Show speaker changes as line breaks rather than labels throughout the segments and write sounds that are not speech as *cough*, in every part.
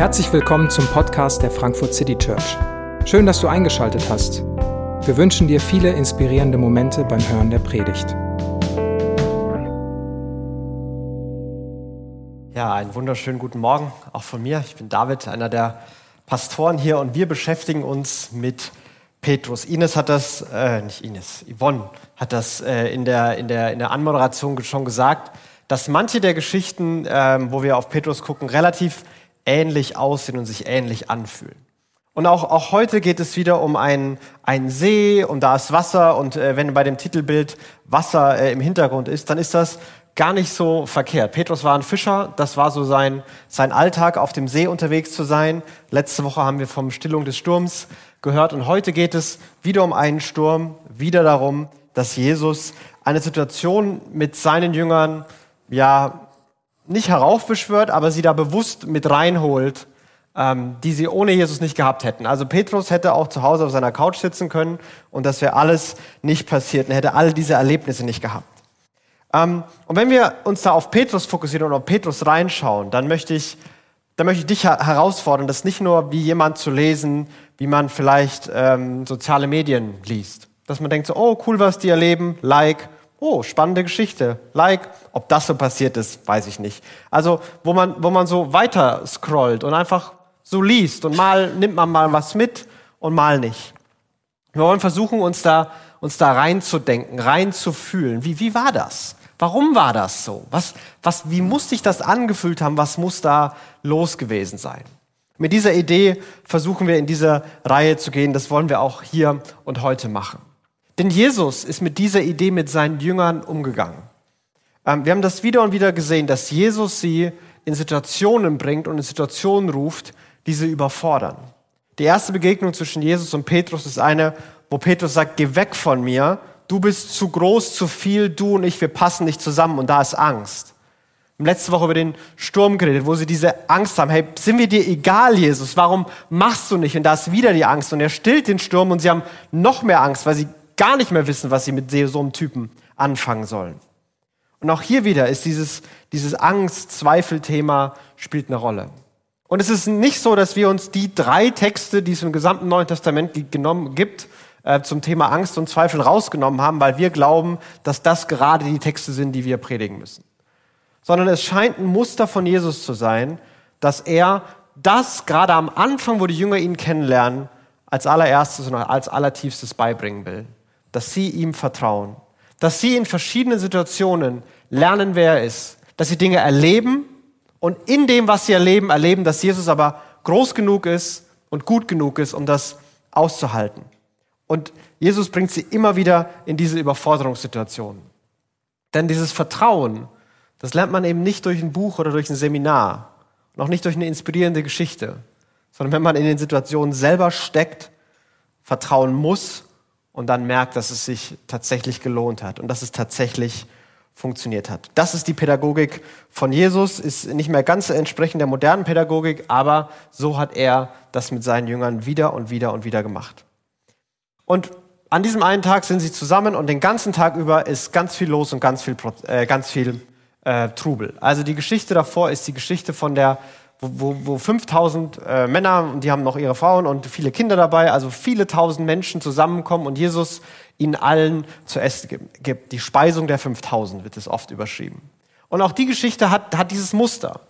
Herzlich willkommen zum Podcast der Frankfurt City Church. Schön, dass du eingeschaltet hast. Wir wünschen dir viele inspirierende Momente beim Hören der Predigt.
Ja, einen wunderschönen guten Morgen auch von mir. Ich bin David, einer der Pastoren hier und wir beschäftigen uns mit Petrus. Ines hat das, äh, nicht Ines, Yvonne hat das äh, in, der, in, der, in der Anmoderation schon gesagt, dass manche der Geschichten, äh, wo wir auf Petrus gucken, relativ ähnlich aussehen und sich ähnlich anfühlen. Und auch, auch heute geht es wieder um einen, einen See und da ist Wasser und äh, wenn bei dem Titelbild Wasser äh, im Hintergrund ist, dann ist das gar nicht so verkehrt. Petrus war ein Fischer, das war so sein, sein Alltag, auf dem See unterwegs zu sein. Letzte Woche haben wir vom Stillung des Sturms gehört und heute geht es wieder um einen Sturm, wieder darum, dass Jesus eine Situation mit seinen Jüngern ja nicht heraufbeschwört, aber sie da bewusst mit reinholt, ähm, die sie ohne Jesus nicht gehabt hätten. Also Petrus hätte auch zu Hause auf seiner Couch sitzen können und das wäre alles nicht passiert und hätte all diese Erlebnisse nicht gehabt. Ähm, und wenn wir uns da auf Petrus fokussieren und auf Petrus reinschauen, dann möchte ich, dann möchte ich dich herausfordern, das nicht nur wie jemand zu lesen, wie man vielleicht ähm, soziale Medien liest. Dass man denkt so, oh cool, was die erleben, like, oh, spannende Geschichte, like, ob das so passiert ist, weiß ich nicht. Also, wo man, wo man so weiter scrollt und einfach so liest und mal nimmt man mal was mit und mal nicht. Wir wollen versuchen, uns da, uns da reinzudenken, reinzufühlen. Wie, wie war das? Warum war das so? Was, was, wie muss sich das angefühlt haben? Was muss da los gewesen sein? Mit dieser Idee versuchen wir in dieser Reihe zu gehen. Das wollen wir auch hier und heute machen. Denn Jesus ist mit dieser Idee mit seinen Jüngern umgegangen. Ähm, wir haben das wieder und wieder gesehen, dass Jesus sie in Situationen bringt und in Situationen ruft, die sie überfordern. Die erste Begegnung zwischen Jesus und Petrus ist eine, wo Petrus sagt, geh weg von mir, du bist zu groß, zu viel, du und ich, wir passen nicht zusammen und da ist Angst. Wir haben letzte Woche über den Sturm geredet, wo sie diese Angst haben. Hey, sind wir dir egal, Jesus? Warum machst du nicht? Und da ist wieder die Angst. Und er stillt den Sturm und sie haben noch mehr Angst, weil sie gar nicht mehr wissen, was sie mit so einem Typen anfangen sollen. Und auch hier wieder ist dieses, dieses Angst-Zweifel-Thema spielt eine Rolle. Und es ist nicht so, dass wir uns die drei Texte, die es im gesamten Neuen Testament genommen gibt, äh, zum Thema Angst und Zweifel rausgenommen haben, weil wir glauben, dass das gerade die Texte sind, die wir predigen müssen. Sondern es scheint ein Muster von Jesus zu sein, dass er das gerade am Anfang, wo die Jünger ihn kennenlernen, als allererstes und als allertiefstes beibringen will dass sie ihm vertrauen, dass sie in verschiedenen Situationen lernen, wer er ist, dass sie Dinge erleben und in dem, was sie erleben, erleben, dass Jesus aber groß genug ist und gut genug ist, um das auszuhalten. Und Jesus bringt sie immer wieder in diese Überforderungssituationen. Denn dieses Vertrauen, das lernt man eben nicht durch ein Buch oder durch ein Seminar, noch nicht durch eine inspirierende Geschichte, sondern wenn man in den Situationen selber steckt, vertrauen muss und dann merkt, dass es sich tatsächlich gelohnt hat und dass es tatsächlich funktioniert hat. Das ist die Pädagogik von Jesus, ist nicht mehr ganz entsprechend der modernen Pädagogik, aber so hat er das mit seinen Jüngern wieder und wieder und wieder gemacht. Und an diesem einen Tag sind sie zusammen und den ganzen Tag über ist ganz viel los und ganz viel, äh, ganz viel äh, Trubel. Also die Geschichte davor ist die Geschichte von der wo, wo 5000 äh, Männer, und die haben noch ihre Frauen und viele Kinder dabei, also viele tausend Menschen zusammenkommen und Jesus ihnen allen zu essen gibt. Die Speisung der 5000 wird es oft überschrieben. Und auch die Geschichte hat, hat dieses Muster.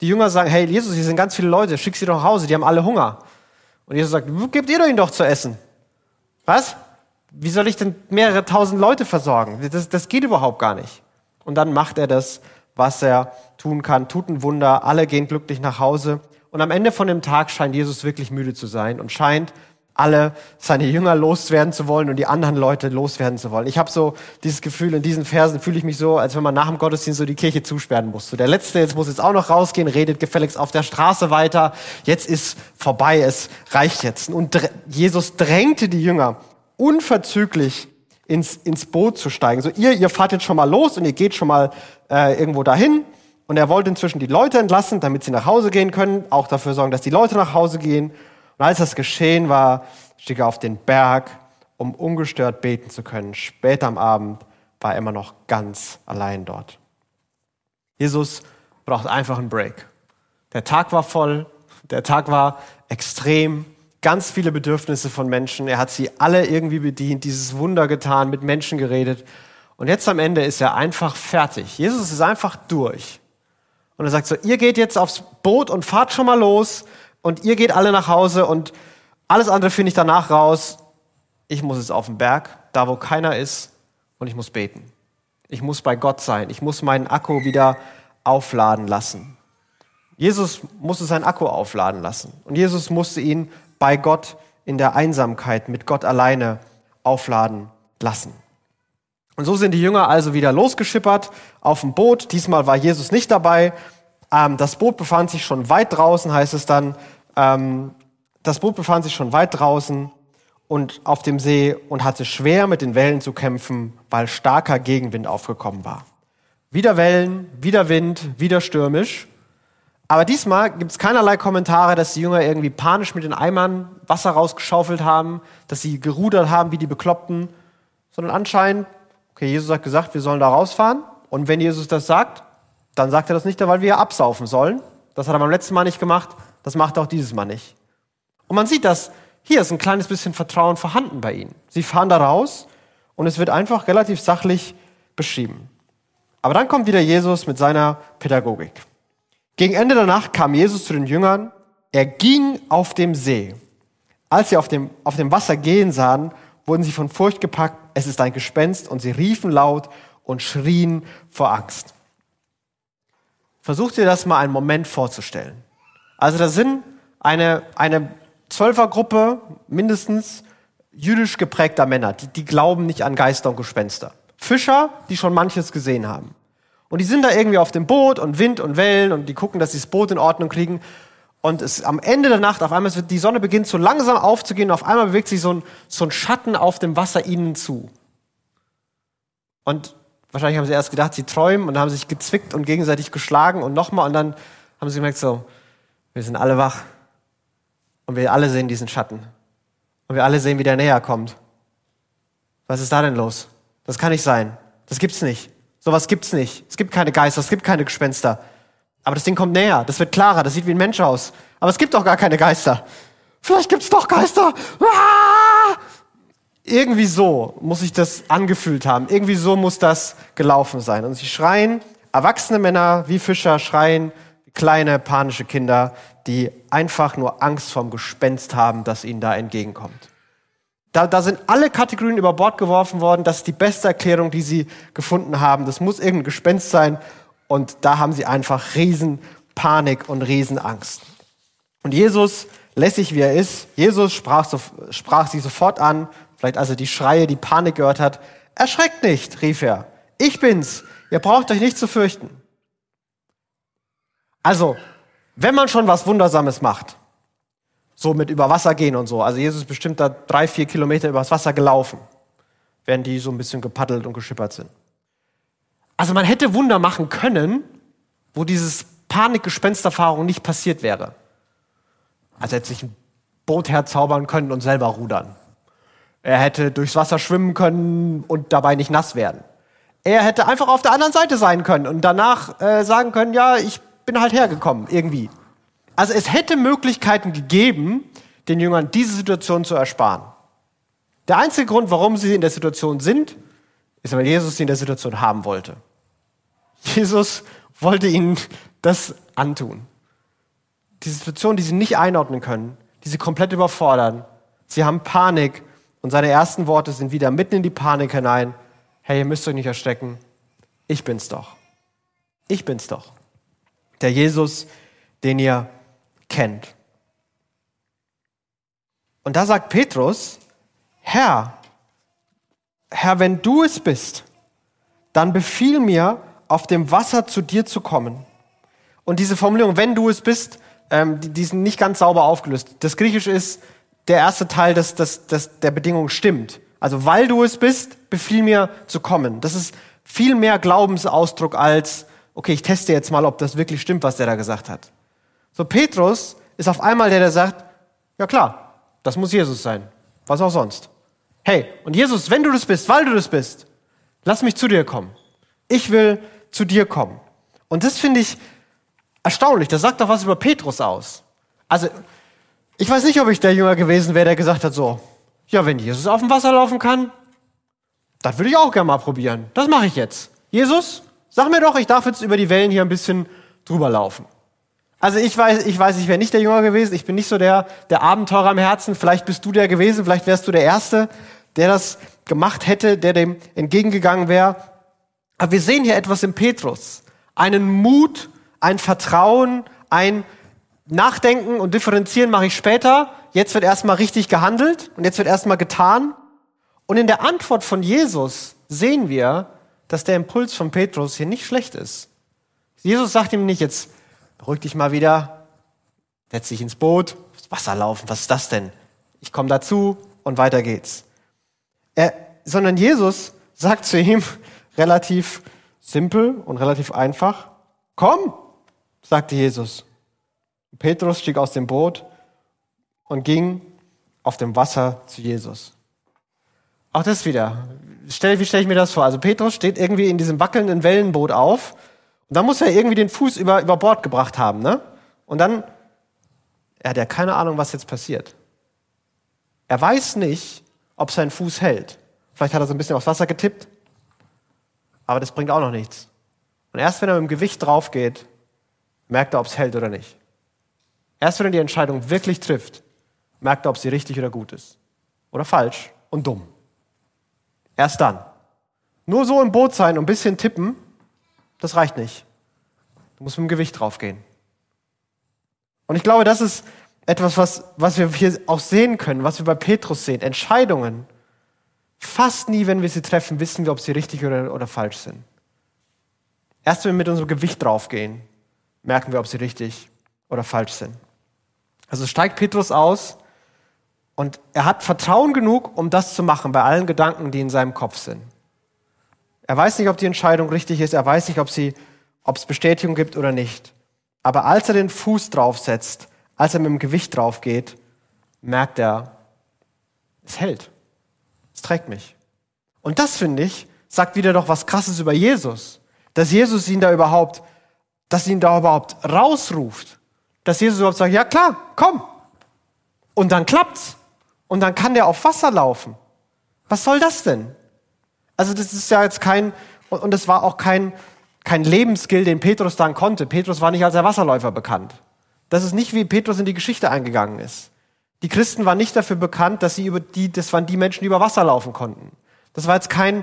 Die Jünger sagen, hey Jesus, hier sind ganz viele Leute, schick sie doch nach Hause, die haben alle Hunger. Und Jesus sagt, gebt ihr doch ihnen doch zu essen. Was? Wie soll ich denn mehrere tausend Leute versorgen? Das, das geht überhaupt gar nicht. Und dann macht er das was er tun kann, tut ein Wunder, alle gehen glücklich nach Hause. Und am Ende von dem Tag scheint Jesus wirklich müde zu sein und scheint alle seine Jünger loswerden zu wollen und die anderen Leute loswerden zu wollen. Ich habe so dieses Gefühl, in diesen Versen fühle ich mich so, als wenn man nach dem Gottesdienst so die Kirche zusperren muss. So der Letzte jetzt muss jetzt auch noch rausgehen, redet gefälligst auf der Straße weiter. Jetzt ist vorbei, es reicht jetzt. Und Jesus drängte die Jünger unverzüglich ins, ins Boot zu steigen. So ihr, ihr fahrt jetzt schon mal los und ihr geht schon mal äh, irgendwo dahin. Und er wollte inzwischen die Leute entlassen, damit sie nach Hause gehen können, auch dafür sorgen, dass die Leute nach Hause gehen. Und als das geschehen war, stieg er auf den Berg, um ungestört beten zu können. Später am Abend war er immer noch ganz allein dort. Jesus braucht einfach einen Break. Der Tag war voll, Der Tag war extrem, ganz viele Bedürfnisse von Menschen. Er hat sie alle irgendwie bedient, dieses Wunder getan, mit Menschen geredet. Und jetzt am Ende ist er einfach fertig. Jesus ist einfach durch. Und er sagt so, ihr geht jetzt aufs Boot und fahrt schon mal los und ihr geht alle nach Hause und alles andere finde ich danach raus. Ich muss jetzt auf den Berg, da wo keiner ist und ich muss beten. Ich muss bei Gott sein. Ich muss meinen Akku wieder aufladen lassen. Jesus musste seinen Akku aufladen lassen. Und Jesus musste ihn bei Gott in der Einsamkeit mit Gott alleine aufladen lassen. Und so sind die Jünger also wieder losgeschippert auf dem Boot. Diesmal war Jesus nicht dabei. Ähm, das Boot befand sich schon weit draußen, heißt es dann. Ähm, das Boot befand sich schon weit draußen und auf dem See und hatte schwer mit den Wellen zu kämpfen, weil starker Gegenwind aufgekommen war. Wieder Wellen, wieder Wind, wieder stürmisch. Aber diesmal gibt es keinerlei Kommentare, dass die Jünger irgendwie panisch mit den Eimern Wasser rausgeschaufelt haben, dass sie gerudert haben wie die Bekloppten, sondern anscheinend, okay, Jesus hat gesagt, wir sollen da rausfahren. Und wenn Jesus das sagt, dann sagt er das nicht, weil wir absaufen sollen. Das hat er beim letzten Mal nicht gemacht, das macht er auch dieses Mal nicht. Und man sieht, dass hier ist ein kleines bisschen Vertrauen vorhanden bei ihnen. Sie fahren da raus und es wird einfach relativ sachlich beschrieben. Aber dann kommt wieder Jesus mit seiner Pädagogik. Gegen Ende der Nacht kam Jesus zu den Jüngern. Er ging auf dem See. Als sie auf dem, auf dem Wasser gehen sahen, wurden sie von Furcht gepackt. Es ist ein Gespenst und sie riefen laut und schrien vor Angst. Versucht ihr das mal einen Moment vorzustellen. Also da sind eine, eine Zwölfergruppe, mindestens jüdisch geprägter Männer, die, die glauben nicht an Geister und Gespenster. Fischer, die schon manches gesehen haben. Und die sind da irgendwie auf dem Boot und Wind und Wellen und die gucken, dass sie das Boot in Ordnung kriegen. Und es am Ende der Nacht, auf einmal wird die Sonne beginnt so langsam aufzugehen, und auf einmal bewegt sich so ein, so ein Schatten auf dem Wasser ihnen zu. Und wahrscheinlich haben sie erst gedacht, sie träumen und haben sich gezwickt und gegenseitig geschlagen und nochmal und dann haben sie gemerkt, so, wir sind alle wach und wir alle sehen diesen Schatten und wir alle sehen, wie der näher kommt. Was ist da denn los? Das kann nicht sein. Das gibt's nicht. Sowas gibt's nicht. Es gibt keine Geister, es gibt keine Gespenster. Aber das Ding kommt näher, das wird klarer, das sieht wie ein Mensch aus. Aber es gibt doch gar keine Geister. Vielleicht gibt's doch Geister. Ah! Irgendwie so muss sich das angefühlt haben. Irgendwie so muss das gelaufen sein. Und sie schreien, erwachsene Männer wie Fischer schreien, kleine panische Kinder, die einfach nur Angst vorm Gespenst haben, das ihnen da entgegenkommt. Da, da sind alle Kategorien über Bord geworfen worden. Das ist die beste Erklärung, die sie gefunden haben. Das muss irgendein Gespenst sein. Und da haben sie einfach Riesenpanik und Riesenangst. Und Jesus, lässig wie er ist, Jesus sprach, so, sprach sie sofort an, vielleicht als er die Schreie, die Panik gehört hat. Erschreckt nicht, rief er. Ich bin's. Ihr braucht euch nicht zu fürchten. Also, wenn man schon was Wundersames macht, so mit über Wasser gehen und so. Also Jesus ist bestimmt da drei, vier Kilometer übers Wasser gelaufen, während die so ein bisschen gepaddelt und geschippert sind. Also man hätte Wunder machen können, wo dieses Panikgespensterfahrung nicht passiert wäre. Also hätte sich ein Boot herzaubern können und selber rudern. Er hätte durchs Wasser schwimmen können und dabei nicht nass werden. Er hätte einfach auf der anderen Seite sein können und danach äh, sagen können, ja, ich bin halt hergekommen, irgendwie. Also es hätte Möglichkeiten gegeben, den Jüngern diese Situation zu ersparen. Der einzige Grund, warum sie in der Situation sind, ist, weil Jesus sie in der Situation haben wollte. Jesus wollte ihnen das antun. Die Situation, die sie nicht einordnen können, die sie komplett überfordern. Sie haben Panik und seine ersten Worte sind wieder mitten in die Panik hinein. Hey, ihr müsst euch nicht erschrecken. Ich bin's doch. Ich bin's doch. Der Jesus, den ihr kennt. Und da sagt Petrus, Herr, Herr, wenn du es bist, dann befiehl mir, auf dem Wasser zu dir zu kommen. Und diese Formulierung, wenn du es bist, ähm, die, die sind nicht ganz sauber aufgelöst. Das Griechische ist, der erste Teil des, des, des, der Bedingung stimmt. Also, weil du es bist, befiehl mir zu kommen. Das ist viel mehr Glaubensausdruck als, okay, ich teste jetzt mal, ob das wirklich stimmt, was der da gesagt hat. So, Petrus ist auf einmal der, der sagt, ja klar, das muss Jesus sein. Was auch sonst. Hey, und Jesus, wenn du das bist, weil du das bist, lass mich zu dir kommen. Ich will zu dir kommen. Und das finde ich erstaunlich. Das sagt doch was über Petrus aus. Also, ich weiß nicht, ob ich der Jünger gewesen wäre, der gesagt hat so, ja, wenn Jesus auf dem Wasser laufen kann, das würde ich auch gerne mal probieren. Das mache ich jetzt. Jesus, sag mir doch, ich darf jetzt über die Wellen hier ein bisschen drüber laufen. Also ich weiß, ich weiß, ich wäre nicht der Jünger gewesen. Ich bin nicht so der, der Abenteurer im Herzen. Vielleicht bist du der gewesen. Vielleicht wärst du der Erste, der das gemacht hätte, der dem entgegengegangen wäre. Aber wir sehen hier etwas im Petrus. Einen Mut, ein Vertrauen, ein Nachdenken und Differenzieren mache ich später. Jetzt wird erstmal richtig gehandelt und jetzt wird erstmal getan. Und in der Antwort von Jesus sehen wir, dass der Impuls von Petrus hier nicht schlecht ist. Jesus sagt ihm nicht, jetzt beruhig dich mal wieder, setz dich ins Boot, Wasser laufen, was ist das denn? Ich komme dazu und weiter geht's. Er, sondern Jesus sagt zu ihm *laughs* relativ simpel und relativ einfach, komm, sagte Jesus. Petrus stieg aus dem Boot und ging auf dem Wasser zu Jesus. Auch das wieder. Stell, wie stelle ich mir das vor? Also Petrus steht irgendwie in diesem wackelnden Wellenboot auf und dann muss er irgendwie den Fuß über, über Bord gebracht haben, ne? Und dann, er hat ja keine Ahnung, was jetzt passiert. Er weiß nicht, ob sein Fuß hält. Vielleicht hat er so ein bisschen aufs Wasser getippt, aber das bringt auch noch nichts. Und erst wenn er mit dem Gewicht drauf geht, merkt er, ob es hält oder nicht. Erst wenn er die Entscheidung wirklich trifft, merkt er, ob sie richtig oder gut ist. Oder falsch und dumm. Erst dann. Nur so im Boot sein und ein bisschen tippen, das reicht nicht. Du musst mit dem Gewicht draufgehen. Und ich glaube, das ist etwas, was, was wir hier auch sehen können, was wir bei Petrus sehen. Entscheidungen. Fast nie, wenn wir sie treffen, wissen wir, ob sie richtig oder, oder falsch sind. Erst wenn wir mit unserem Gewicht draufgehen, merken wir, ob sie richtig oder falsch sind. Also steigt Petrus aus und er hat Vertrauen genug, um das zu machen bei allen Gedanken, die in seinem Kopf sind. Er weiß nicht, ob die Entscheidung richtig ist. Er weiß nicht, ob, sie, ob es Bestätigung gibt oder nicht. Aber als er den Fuß draufsetzt, als er mit dem Gewicht drauf geht, merkt er, es hält. Es trägt mich. Und das, finde ich, sagt wieder doch was Krasses über Jesus. Dass Jesus ihn da überhaupt, dass ihn da überhaupt rausruft. Dass Jesus überhaupt sagt, ja klar, komm. Und dann klappt's. Und dann kann der auf Wasser laufen. Was soll das denn? Also das ist ja jetzt kein, und es war auch kein, kein Lebensskill, den Petrus dann konnte. Petrus war nicht als der Wasserläufer bekannt. Das ist nicht, wie Petrus in die Geschichte eingegangen ist. Die Christen waren nicht dafür bekannt, dass sie über die, das waren die Menschen, die über Wasser laufen konnten. Das war jetzt kein,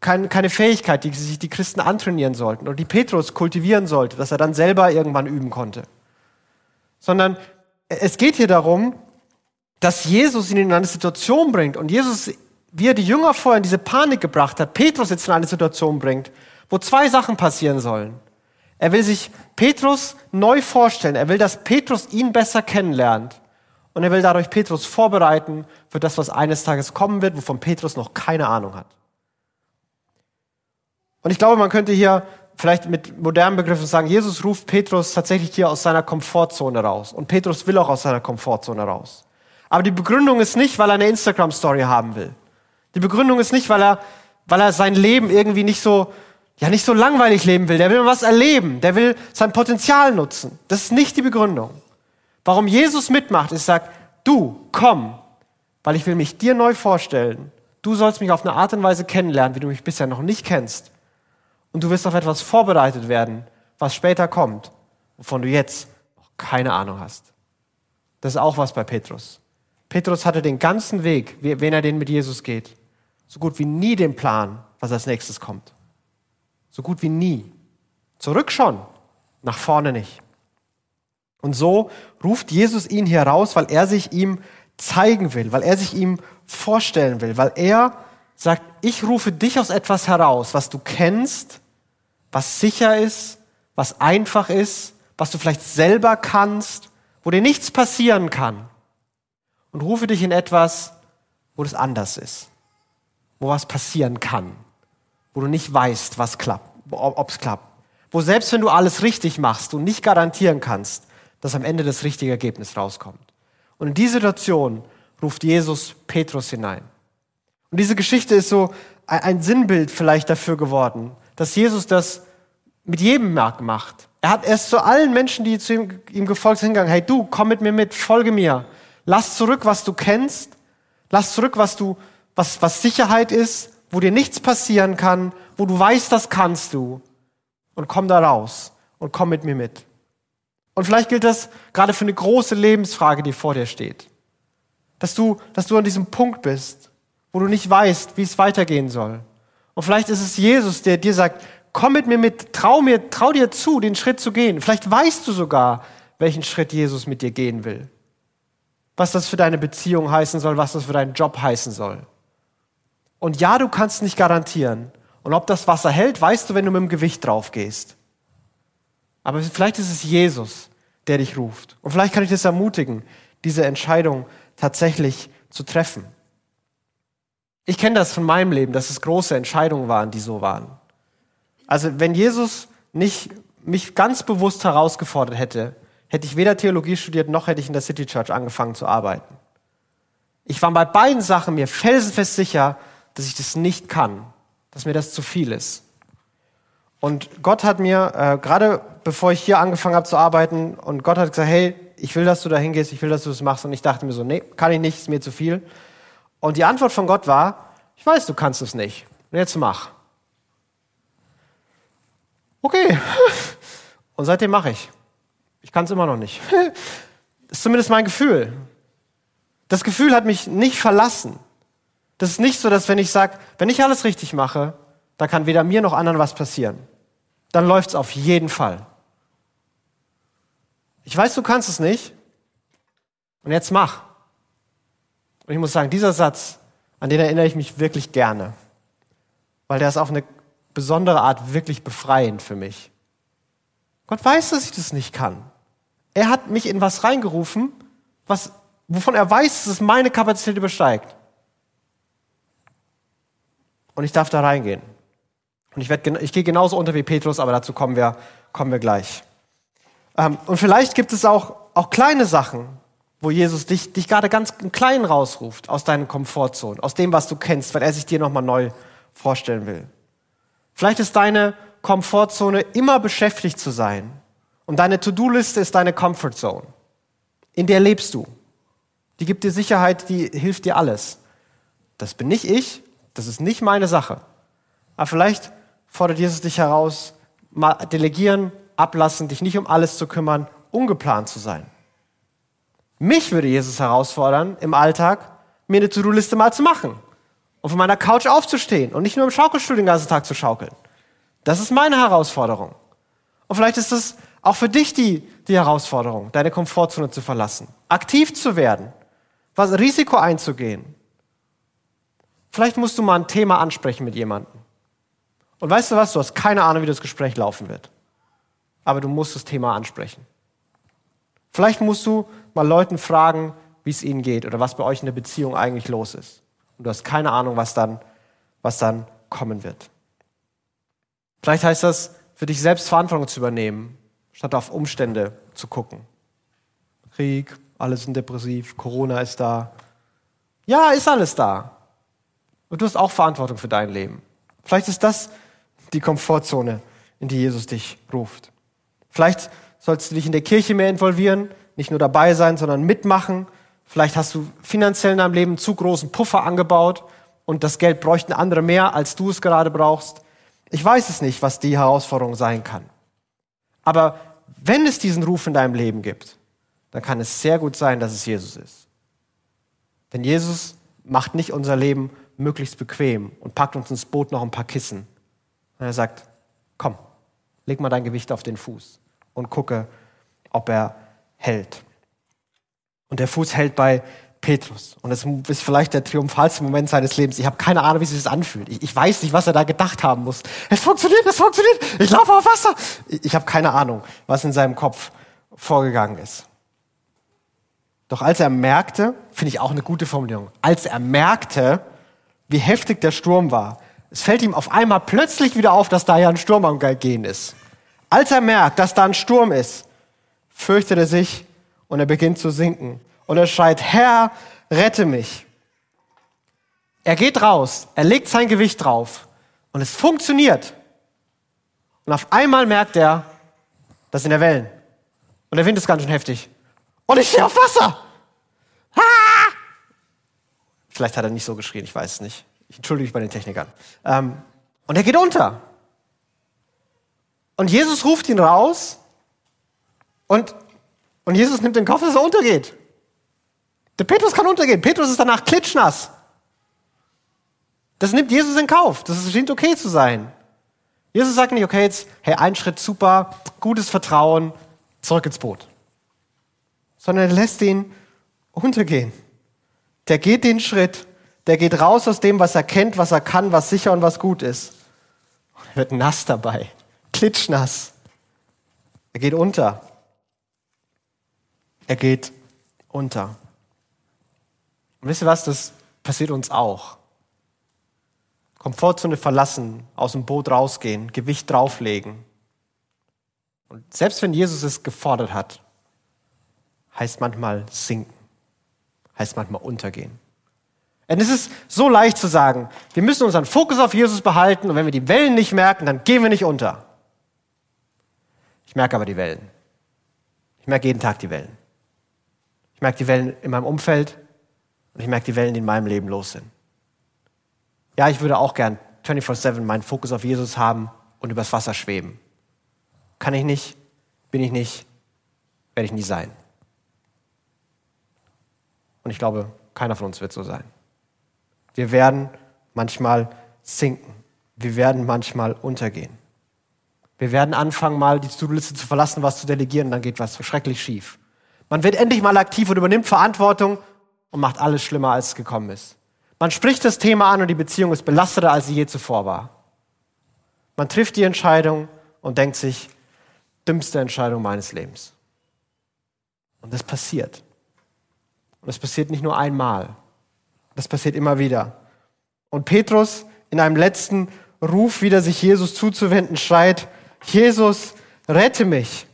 kein, keine Fähigkeit, die sich die Christen antrainieren sollten oder die Petrus kultivieren sollte, dass er dann selber irgendwann üben konnte. Sondern es geht hier darum, dass Jesus ihn in eine Situation bringt und Jesus wie er die Jünger vorher in diese Panik gebracht hat, Petrus jetzt in eine Situation bringt, wo zwei Sachen passieren sollen. Er will sich Petrus neu vorstellen. Er will, dass Petrus ihn besser kennenlernt. Und er will dadurch Petrus vorbereiten für das, was eines Tages kommen wird, wovon Petrus noch keine Ahnung hat. Und ich glaube, man könnte hier vielleicht mit modernen Begriffen sagen, Jesus ruft Petrus tatsächlich hier aus seiner Komfortzone raus. Und Petrus will auch aus seiner Komfortzone raus. Aber die Begründung ist nicht, weil er eine Instagram-Story haben will. Die Begründung ist nicht, weil er, weil er sein Leben irgendwie nicht so, ja, nicht so langweilig leben will. Der will was erleben. Der will sein Potenzial nutzen. Das ist nicht die Begründung. Warum Jesus mitmacht, ist, sagt, du, komm, weil ich will mich dir neu vorstellen. Du sollst mich auf eine Art und Weise kennenlernen, wie du mich bisher noch nicht kennst. Und du wirst auf etwas vorbereitet werden, was später kommt, wovon du jetzt noch keine Ahnung hast. Das ist auch was bei Petrus. Petrus hatte den ganzen Weg, wenn er den mit Jesus geht, so gut wie nie den Plan, was als nächstes kommt. So gut wie nie. Zurück schon, nach vorne nicht. Und so ruft Jesus ihn hier raus, weil er sich ihm zeigen will, weil er sich ihm vorstellen will, weil er sagt, ich rufe dich aus etwas heraus, was du kennst, was sicher ist, was einfach ist, was du vielleicht selber kannst, wo dir nichts passieren kann. Und rufe dich in etwas, wo das anders ist wo was passieren kann, wo du nicht weißt, was klappt, ob es klappt. Wo selbst wenn du alles richtig machst, du nicht garantieren kannst, dass am Ende das richtige Ergebnis rauskommt. Und in die Situation ruft Jesus Petrus hinein. Und diese Geschichte ist so ein Sinnbild vielleicht dafür geworden, dass Jesus das mit jedem gemacht. Er hat erst zu allen Menschen, die zu ihm, ihm gefolgt sind, hingegangen, hey du, komm mit mir mit, folge mir. Lass zurück, was du kennst. Lass zurück, was du, was, was Sicherheit ist, wo dir nichts passieren kann, wo du weißt, das kannst du. Und komm da raus und komm mit mir mit. Und vielleicht gilt das gerade für eine große Lebensfrage, die vor dir steht. Dass du, dass du an diesem Punkt bist, wo du nicht weißt, wie es weitergehen soll. Und vielleicht ist es Jesus, der dir sagt, komm mit mir mit, trau mir, trau dir zu, den Schritt zu gehen. Vielleicht weißt du sogar, welchen Schritt Jesus mit dir gehen will. Was das für deine Beziehung heißen soll, was das für deinen Job heißen soll. Und ja, du kannst nicht garantieren. Und ob das Wasser hält, weißt du, wenn du mit dem Gewicht drauf gehst. Aber vielleicht ist es Jesus, der dich ruft. Und vielleicht kann ich das ermutigen, diese Entscheidung tatsächlich zu treffen. Ich kenne das von meinem Leben, dass es große Entscheidungen waren, die so waren. Also wenn Jesus nicht mich ganz bewusst herausgefordert hätte, hätte ich weder Theologie studiert, noch hätte ich in der City Church angefangen zu arbeiten. Ich war bei beiden Sachen mir felsenfest sicher, dass ich das nicht kann, dass mir das zu viel ist. Und Gott hat mir, äh, gerade bevor ich hier angefangen habe zu arbeiten, und Gott hat gesagt, hey, ich will, dass du da hingehst, ich will, dass du das machst. Und ich dachte mir so, nee, kann ich nicht, ist mir zu viel. Und die Antwort von Gott war, ich weiß, du kannst es nicht. Und jetzt mach. Okay. *laughs* Und seitdem mache ich. Ich kann es immer noch nicht. *laughs* Ist zumindest mein Gefühl. Das Gefühl hat mich nicht verlassen. Das ist nicht so, dass wenn ich sage, wenn ich alles richtig mache, dann kann weder mir noch anderen was passieren dann läuft es auf jeden Fall. Ich weiß, du kannst es nicht. Und jetzt mach. Und ich muss sagen, dieser Satz, an den erinnere ich mich wirklich gerne. Weil der ist auf eine besondere Art wirklich befreiend für mich. Gott weiß, dass ich das nicht kann. Er hat mich in was reingerufen, was, wovon er weiß, dass es meine Kapazität übersteigt. Und ich darf da reingehen. Und ich, werd, ich gehe genauso unter wie Petrus, aber dazu kommen wir, kommen wir gleich. Ähm, und vielleicht gibt es auch, auch kleine Sachen, wo Jesus dich, dich gerade ganz klein rausruft aus deinen Komfortzonen, aus dem, was du kennst, weil er sich dir nochmal neu vorstellen will. Vielleicht ist deine Komfortzone immer beschäftigt zu sein. Und deine To-Do-Liste ist deine Comfort Zone. In der lebst du. Die gibt dir Sicherheit, die hilft dir alles. Das bin nicht ich, das ist nicht meine Sache. Aber vielleicht fordert Jesus dich heraus, mal delegieren, ablassen, dich nicht um alles zu kümmern, ungeplant zu sein. Mich würde Jesus herausfordern, im Alltag mir eine To-Do-Liste mal zu machen und von meiner Couch aufzustehen und nicht nur im Schaukelstuhl den ganzen Tag zu schaukeln. Das ist meine Herausforderung. Und vielleicht ist es auch für dich die, die Herausforderung, deine Komfortzone zu verlassen, aktiv zu werden, was Risiko einzugehen. Vielleicht musst du mal ein Thema ansprechen mit jemandem. Und weißt du was? Du hast keine Ahnung, wie das Gespräch laufen wird. Aber du musst das Thema ansprechen. Vielleicht musst du mal Leuten fragen, wie es ihnen geht oder was bei euch in der Beziehung eigentlich los ist. Und du hast keine Ahnung, was dann, was dann kommen wird. Vielleicht heißt das, für dich selbst Verantwortung zu übernehmen, statt auf Umstände zu gucken. Krieg, alles sind depressiv, Corona ist da. Ja, ist alles da. Und du hast auch Verantwortung für dein Leben. Vielleicht ist das die Komfortzone, in die Jesus dich ruft. Vielleicht sollst du dich in der Kirche mehr involvieren, nicht nur dabei sein, sondern mitmachen. Vielleicht hast du finanziell in deinem Leben zu großen Puffer angebaut und das Geld bräuchten andere mehr, als du es gerade brauchst. Ich weiß es nicht, was die Herausforderung sein kann. Aber wenn es diesen Ruf in deinem Leben gibt, dann kann es sehr gut sein, dass es Jesus ist. Denn Jesus macht nicht unser Leben möglichst bequem und packt uns ins Boot noch ein paar Kissen, und er sagt, komm, leg mal dein Gewicht auf den Fuß und gucke, ob er hält. Und der Fuß hält bei Petrus. Und das ist vielleicht der triumphalste Moment seines Lebens. Ich habe keine Ahnung, wie sich das anfühlt. Ich, ich, weiß nicht, was er da gedacht haben muss. Es funktioniert, es funktioniert. Ich laufe auf Wasser. Ich, ich habe keine Ahnung, was in seinem Kopf vorgegangen ist. Doch als er merkte, finde ich auch eine gute Formulierung, als er merkte, wie heftig der Sturm war, es fällt ihm auf einmal plötzlich wieder auf, dass da ja ein Sturm am Gehen ist. Als er merkt, dass da ein Sturm ist, fürchtet er sich und er beginnt zu sinken. Und er schreit, Herr, rette mich. Er geht raus, er legt sein Gewicht drauf und es funktioniert. Und auf einmal merkt er, das sind der Wellen. Und der Wind ist ganz schön heftig. Und ich stehe auf Wasser. Ah! Vielleicht hat er nicht so geschrien, ich weiß es nicht. Ich entschuldige mich bei den Technikern. Ähm, und er geht unter. Und Jesus ruft ihn raus und, und Jesus nimmt den Kopf, dass er untergeht. Der Petrus kann untergehen. Petrus ist danach klitschnass. Das nimmt Jesus in Kauf. Das scheint okay zu sein. Jesus sagt nicht, okay, jetzt, hey, ein Schritt super, gutes Vertrauen, zurück ins Boot. Sondern er lässt ihn untergehen. Der geht den Schritt, der geht raus aus dem, was er kennt, was er kann, was sicher und was gut ist. Und er wird nass dabei, klitschnass. Er geht unter. Er geht unter. Und wisst ihr was, das passiert uns auch. Komfortzone verlassen, aus dem Boot rausgehen, Gewicht drauflegen. Und selbst wenn Jesus es gefordert hat, heißt manchmal sinken, heißt manchmal untergehen. Denn es ist so leicht zu sagen, wir müssen unseren Fokus auf Jesus behalten und wenn wir die Wellen nicht merken, dann gehen wir nicht unter. Ich merke aber die Wellen. Ich merke jeden Tag die Wellen. Ich merke die Wellen in meinem Umfeld und ich merke die Wellen, die in meinem Leben los sind. Ja, ich würde auch gern 24-7 meinen Fokus auf Jesus haben und übers Wasser schweben. Kann ich nicht, bin ich nicht, werde ich nie sein. Und ich glaube, keiner von uns wird so sein. Wir werden manchmal sinken. Wir werden manchmal untergehen. Wir werden anfangen, mal die To-Do-Liste zu verlassen, was zu delegieren, dann geht was schrecklich schief. Man wird endlich mal aktiv und übernimmt Verantwortung und macht alles schlimmer, als es gekommen ist. Man spricht das Thema an und die Beziehung ist belasteter, als sie je zuvor war. Man trifft die Entscheidung und denkt sich, dümmste Entscheidung meines Lebens. Und das passiert. Und das passiert nicht nur einmal. Das passiert immer wieder. Und Petrus in einem letzten Ruf wieder sich Jesus zuzuwenden schreit, Jesus, rette mich.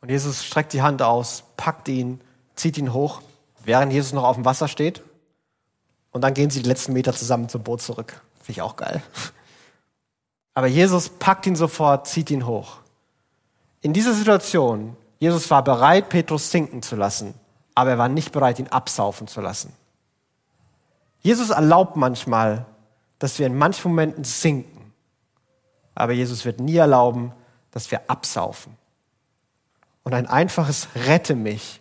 Und Jesus streckt die Hand aus, packt ihn, zieht ihn hoch während Jesus noch auf dem Wasser steht. Und dann gehen sie die letzten Meter zusammen zum Boot zurück. Finde ich auch geil. Aber Jesus packt ihn sofort, zieht ihn hoch. In dieser Situation, Jesus war bereit, Petrus sinken zu lassen, aber er war nicht bereit, ihn absaufen zu lassen. Jesus erlaubt manchmal, dass wir in manchen Momenten sinken, aber Jesus wird nie erlauben, dass wir absaufen. Und ein einfaches Rette mich.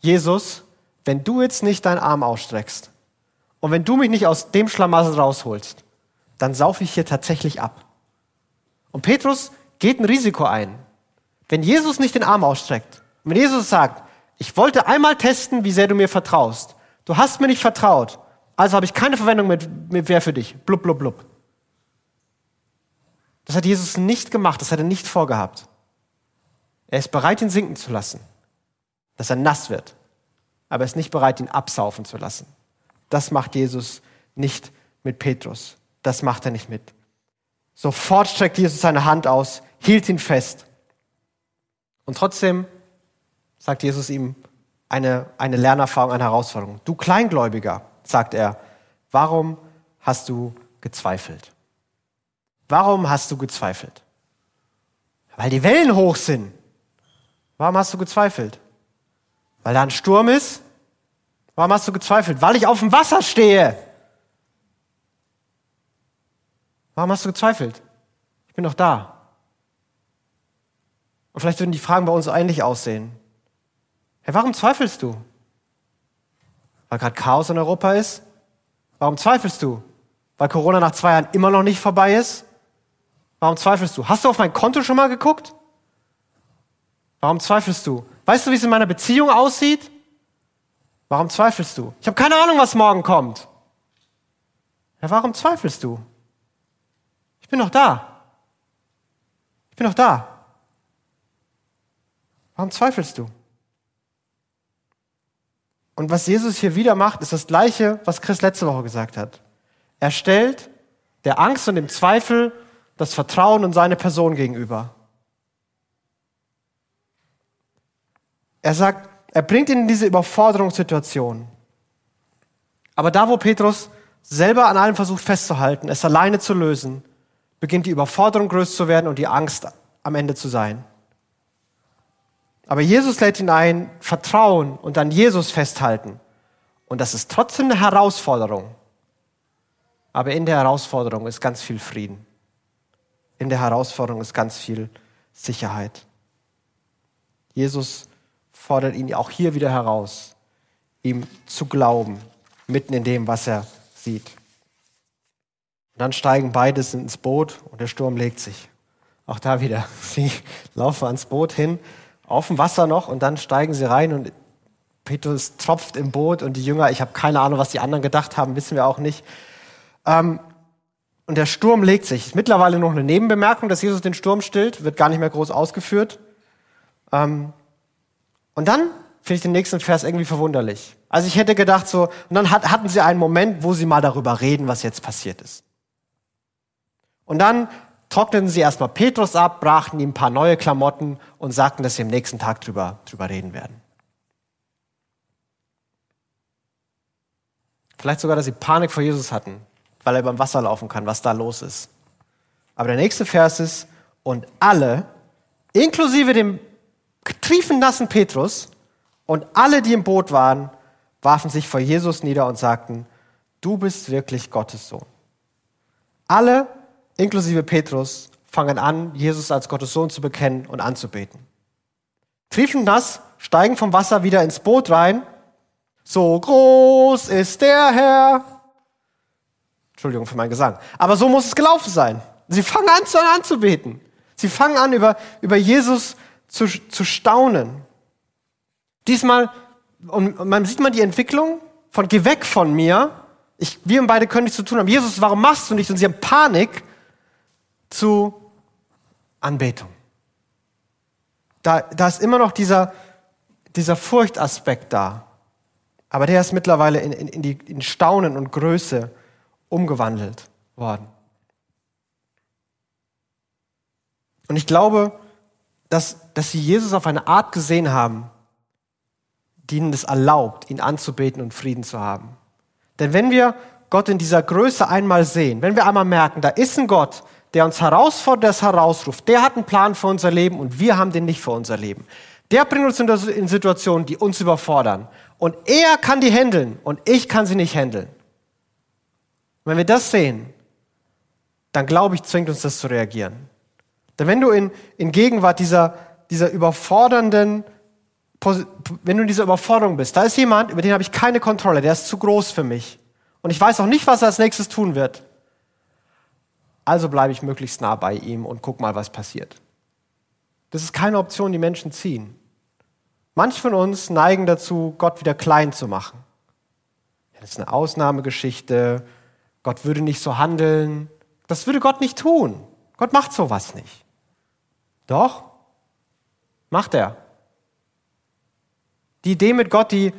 Jesus, wenn du jetzt nicht deinen Arm ausstreckst und wenn du mich nicht aus dem Schlamassel rausholst, dann saufe ich hier tatsächlich ab. Und Petrus geht ein Risiko ein. Wenn Jesus nicht den Arm ausstreckt, wenn Jesus sagt, ich wollte einmal testen, wie sehr du mir vertraust. Du hast mir nicht vertraut, also habe ich keine Verwendung mit, mit wer für dich. Blub, blub, blub. Das hat Jesus nicht gemacht, das hat er nicht vorgehabt. Er ist bereit, ihn sinken zu lassen, dass er nass wird aber er ist nicht bereit, ihn absaufen zu lassen. Das macht Jesus nicht mit Petrus. Das macht er nicht mit. Sofort streckt Jesus seine Hand aus, hielt ihn fest. Und trotzdem sagt Jesus ihm eine, eine Lernerfahrung, eine Herausforderung. Du Kleingläubiger, sagt er, warum hast du gezweifelt? Warum hast du gezweifelt? Weil die Wellen hoch sind. Warum hast du gezweifelt? Weil da ein Sturm ist? Warum hast du gezweifelt? Weil ich auf dem Wasser stehe. Warum hast du gezweifelt? Ich bin doch da. Und vielleicht würden die Fragen bei uns so ähnlich aussehen. Hey, warum zweifelst du? Weil gerade Chaos in Europa ist? Warum zweifelst du? Weil Corona nach zwei Jahren immer noch nicht vorbei ist? Warum zweifelst du? Hast du auf mein Konto schon mal geguckt? Warum zweifelst du? Weißt du, wie es in meiner Beziehung aussieht? Warum zweifelst du? Ich habe keine Ahnung, was morgen kommt. Ja, warum zweifelst du? Ich bin noch da. Ich bin noch da. Warum zweifelst du? Und was Jesus hier wieder macht, ist das Gleiche, was Chris letzte Woche gesagt hat. Er stellt der Angst und dem Zweifel das Vertrauen und seine Person gegenüber. Er sagt, er bringt ihn in diese Überforderungssituation. Aber da, wo Petrus selber an allem versucht festzuhalten, es alleine zu lösen, beginnt die Überforderung größer zu werden und die Angst am Ende zu sein. Aber Jesus lädt ihn ein, Vertrauen und an Jesus festhalten. Und das ist trotzdem eine Herausforderung. Aber in der Herausforderung ist ganz viel Frieden. In der Herausforderung ist ganz viel Sicherheit. Jesus fordert ihn auch hier wieder heraus, ihm zu glauben, mitten in dem, was er sieht. Und dann steigen beides ins Boot und der Sturm legt sich. Auch da wieder. *laughs* Sie laufen ans Boot hin, auf dem Wasser noch und dann steigen sie rein und Petrus tropft im Boot und die Jünger, ich habe keine Ahnung, was die anderen gedacht haben, wissen wir auch nicht. Ähm, und der Sturm legt sich. Mittlerweile noch eine Nebenbemerkung, dass Jesus den Sturm stillt, wird gar nicht mehr groß ausgeführt. Ähm, und dann finde ich den nächsten Vers irgendwie verwunderlich. Also ich hätte gedacht so, und dann hat, hatten sie einen Moment, wo sie mal darüber reden, was jetzt passiert ist. Und dann trockneten sie erstmal Petrus ab, brachten ihm ein paar neue Klamotten und sagten, dass sie am nächsten Tag drüber, drüber reden werden. Vielleicht sogar, dass sie Panik vor Jesus hatten weil er beim Wasser laufen kann, was da los ist. Aber der nächste Vers ist, und alle, inklusive dem triefennassen Petrus und alle, die im Boot waren, warfen sich vor Jesus nieder und sagten, du bist wirklich Gottes Sohn. Alle, inklusive Petrus, fangen an, Jesus als Gottes Sohn zu bekennen und anzubeten. Triefennass steigen vom Wasser wieder ins Boot rein. So groß ist der Herr, Entschuldigung für meinen Gesang. Aber so muss es gelaufen sein. Sie fangen an, zu, an zu beten. Sie fangen an, über, über Jesus zu, zu staunen. Diesmal, und man sieht man die Entwicklung von geh weg von mir. Ich, wir beide können nichts zu tun haben. Jesus, warum machst du nicht? Und sie haben Panik zu Anbetung. Da, da ist immer noch dieser, dieser Furchtaspekt da. Aber der ist mittlerweile in, in, in, die, in Staunen und Größe umgewandelt worden. Und ich glaube, dass, dass sie Jesus auf eine Art gesehen haben, die ihnen es erlaubt, ihn anzubeten und Frieden zu haben. Denn wenn wir Gott in dieser Größe einmal sehen, wenn wir einmal merken, da ist ein Gott, der uns herausfordert, der es herausruft, der hat einen Plan für unser Leben und wir haben den nicht für unser Leben. Der bringt uns in Situationen, die uns überfordern. Und er kann die handeln und ich kann sie nicht handeln wenn wir das sehen, dann glaube ich, zwingt uns das zu reagieren. Denn wenn du in, in Gegenwart dieser, dieser überfordernden, wenn du in dieser Überforderung bist, da ist jemand, über den habe ich keine Kontrolle, der ist zu groß für mich. Und ich weiß auch nicht, was er als nächstes tun wird. Also bleibe ich möglichst nah bei ihm und guck mal, was passiert. Das ist keine Option, die Menschen ziehen. Manche von uns neigen dazu, Gott wieder klein zu machen. Das ist eine Ausnahmegeschichte. Gott würde nicht so handeln. Das würde Gott nicht tun. Gott macht sowas nicht. Doch, macht er. Die Idee mit Gott, die,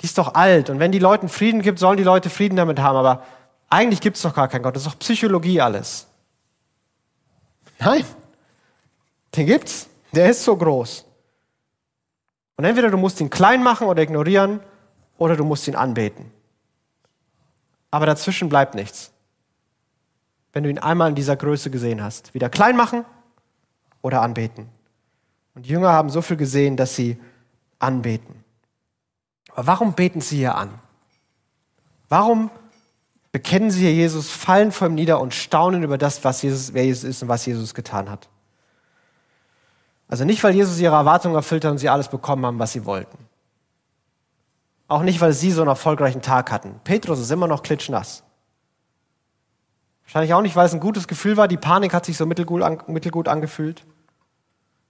die ist doch alt. Und wenn die Leuten Frieden gibt, sollen die Leute Frieden damit haben. Aber eigentlich gibt es doch gar keinen Gott. Das ist doch Psychologie alles. Nein, den gibt's. Der ist so groß. Und entweder du musst ihn klein machen oder ignorieren, oder du musst ihn anbeten. Aber dazwischen bleibt nichts. Wenn du ihn einmal in dieser Größe gesehen hast. Wieder klein machen oder anbeten. Und die Jünger haben so viel gesehen, dass sie anbeten. Aber warum beten sie hier an? Warum bekennen sie Jesus, fallen vor ihm nieder und staunen über das, was Jesus, wer Jesus ist und was Jesus getan hat? Also nicht, weil Jesus ihre Erwartungen erfüllt hat und sie alles bekommen haben, was sie wollten. Auch nicht, weil sie so einen erfolgreichen Tag hatten. Petrus ist immer noch klitschnass. Wahrscheinlich auch nicht, weil es ein gutes Gefühl war. Die Panik hat sich so mittelgut, an, mittelgut angefühlt.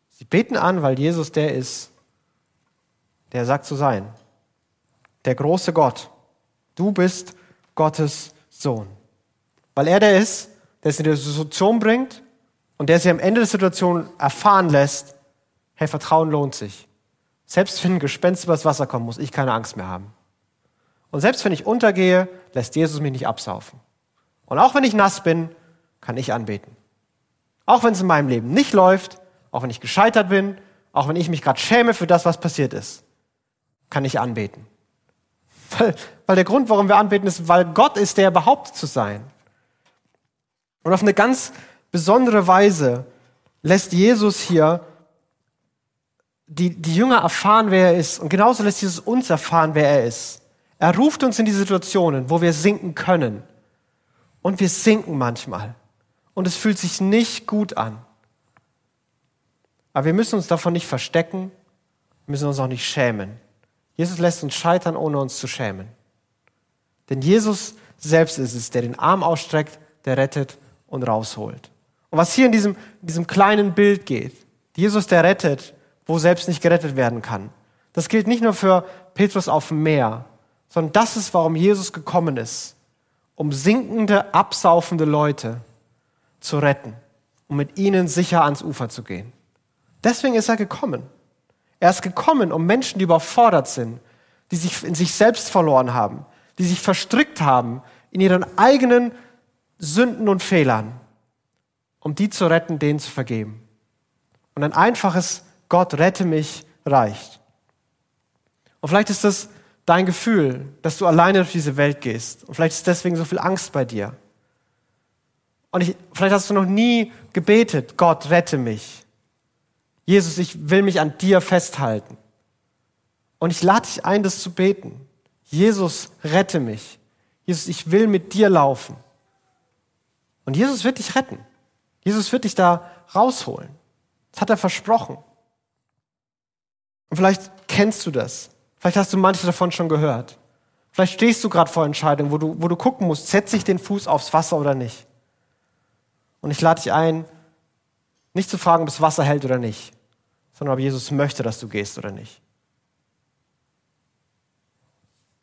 Sie beten an, weil Jesus der ist, der sagt zu sein. Der große Gott. Du bist Gottes Sohn. Weil er der ist, der sie in die Situation bringt und der sie am Ende der Situation erfahren lässt, hey, Vertrauen lohnt sich. Selbst wenn ein Gespenst übers Wasser kommt, muss ich keine Angst mehr haben. Und selbst wenn ich untergehe, lässt Jesus mich nicht absaufen. Und auch wenn ich nass bin, kann ich anbeten. Auch wenn es in meinem Leben nicht läuft, auch wenn ich gescheitert bin, auch wenn ich mich gerade schäme für das, was passiert ist, kann ich anbeten. Weil, weil der Grund, warum wir anbeten, ist, weil Gott ist, der behauptet zu sein. Und auf eine ganz besondere Weise lässt Jesus hier die, die Jünger erfahren, wer er ist. Und genauso lässt Jesus uns erfahren, wer er ist. Er ruft uns in die Situationen, wo wir sinken können. Und wir sinken manchmal. Und es fühlt sich nicht gut an. Aber wir müssen uns davon nicht verstecken, müssen uns auch nicht schämen. Jesus lässt uns scheitern, ohne uns zu schämen. Denn Jesus selbst ist es, der den Arm ausstreckt, der rettet und rausholt. Und was hier in diesem, diesem kleinen Bild geht, Jesus, der rettet, wo selbst nicht gerettet werden kann. Das gilt nicht nur für Petrus auf dem Meer, sondern das ist, warum Jesus gekommen ist, um sinkende, absaufende Leute zu retten, um mit ihnen sicher ans Ufer zu gehen. Deswegen ist er gekommen. Er ist gekommen, um Menschen, die überfordert sind, die sich in sich selbst verloren haben, die sich verstrickt haben in ihren eigenen Sünden und Fehlern, um die zu retten, denen zu vergeben. Und ein einfaches Gott rette mich reicht. Und vielleicht ist das dein Gefühl, dass du alleine durch diese Welt gehst. Und vielleicht ist deswegen so viel Angst bei dir. Und ich, vielleicht hast du noch nie gebetet, Gott rette mich. Jesus, ich will mich an dir festhalten. Und ich lade dich ein, das zu beten. Jesus, rette mich. Jesus, ich will mit dir laufen. Und Jesus wird dich retten. Jesus wird dich da rausholen. Das hat er versprochen. Und vielleicht kennst du das. Vielleicht hast du manche davon schon gehört. Vielleicht stehst du gerade vor Entscheidungen, wo du, wo du gucken musst, setze ich den Fuß aufs Wasser oder nicht. Und ich lade dich ein, nicht zu fragen, ob das Wasser hält oder nicht, sondern ob Jesus möchte, dass du gehst oder nicht.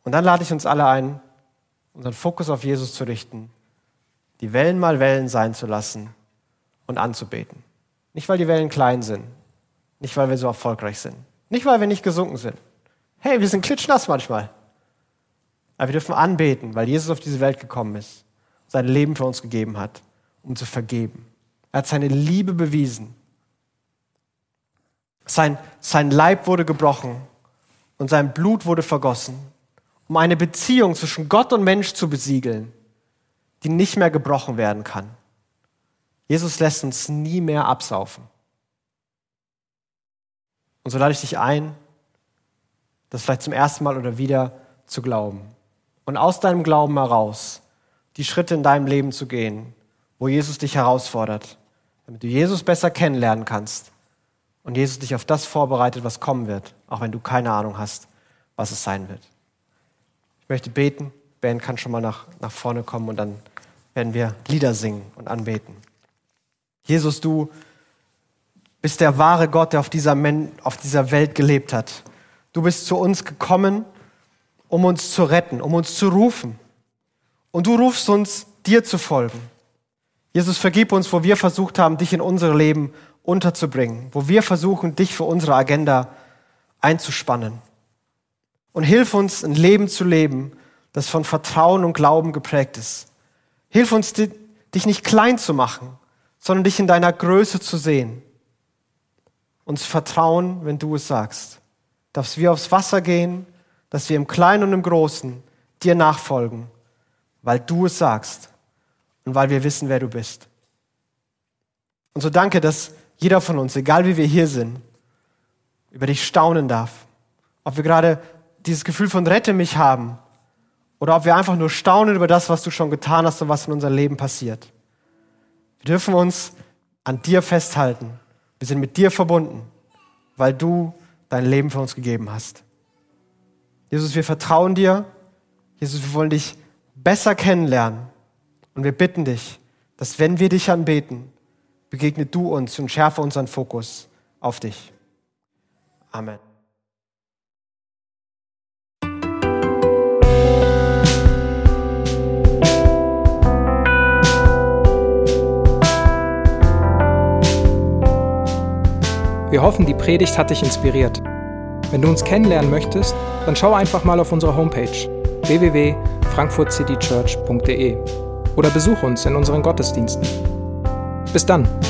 Und dann lade ich uns alle ein, unseren Fokus auf Jesus zu richten, die Wellen mal Wellen sein zu lassen und anzubeten. Nicht, weil die Wellen klein sind, nicht, weil wir so erfolgreich sind, nicht, weil wir nicht gesunken sind. Hey, wir sind klitschnass manchmal. Aber wir dürfen anbeten, weil Jesus auf diese Welt gekommen ist, sein Leben für uns gegeben hat, um zu vergeben. Er hat seine Liebe bewiesen. Sein, sein Leib wurde gebrochen und sein Blut wurde vergossen, um eine Beziehung zwischen Gott und Mensch zu besiegeln, die nicht mehr gebrochen werden kann. Jesus lässt uns nie mehr absaufen. Und so lade ich dich ein, das vielleicht zum ersten Mal oder wieder zu glauben. Und aus deinem Glauben heraus die Schritte in deinem Leben zu gehen, wo Jesus dich herausfordert, damit du Jesus besser kennenlernen kannst und Jesus dich auf das vorbereitet, was kommen wird, auch wenn du keine Ahnung hast, was es sein wird. Ich möchte beten. Ben kann schon mal nach, nach vorne kommen und dann werden wir Lieder singen und anbeten. Jesus, du bist der wahre Gott, der auf dieser, Men auf dieser Welt gelebt hat. Du bist zu uns gekommen, um uns zu retten, um uns zu rufen. Und du rufst uns, dir zu folgen. Jesus, vergib uns, wo wir versucht haben, dich in unser Leben unterzubringen, wo wir versuchen, dich für unsere Agenda einzuspannen. Und hilf uns, ein Leben zu leben, das von Vertrauen und Glauben geprägt ist. Hilf uns, dich nicht klein zu machen, sondern dich in deiner Größe zu sehen uns vertrauen, wenn du es sagst. Dass wir aufs Wasser gehen, dass wir im Kleinen und im Großen dir nachfolgen, weil du es sagst und weil wir wissen, wer du bist. Und so danke, dass jeder von uns, egal wie wir hier sind, über dich staunen darf. Ob wir gerade dieses Gefühl von Rette mich haben oder ob wir einfach nur staunen über das, was du schon getan hast und was in unserem Leben passiert. Wir dürfen uns an dir festhalten wir sind mit dir verbunden, weil du dein Leben für uns gegeben hast. Jesus, wir vertrauen dir. Jesus, wir wollen dich besser kennenlernen. Und wir bitten dich, dass wenn wir dich anbeten, begegne du uns und schärfe unseren Fokus auf dich. Amen.
Wir hoffen, die Predigt hat dich inspiriert. Wenn du uns kennenlernen möchtest, dann schau einfach mal auf unsere Homepage www.frankfurtcitychurch.de oder besuch uns in unseren Gottesdiensten. Bis dann!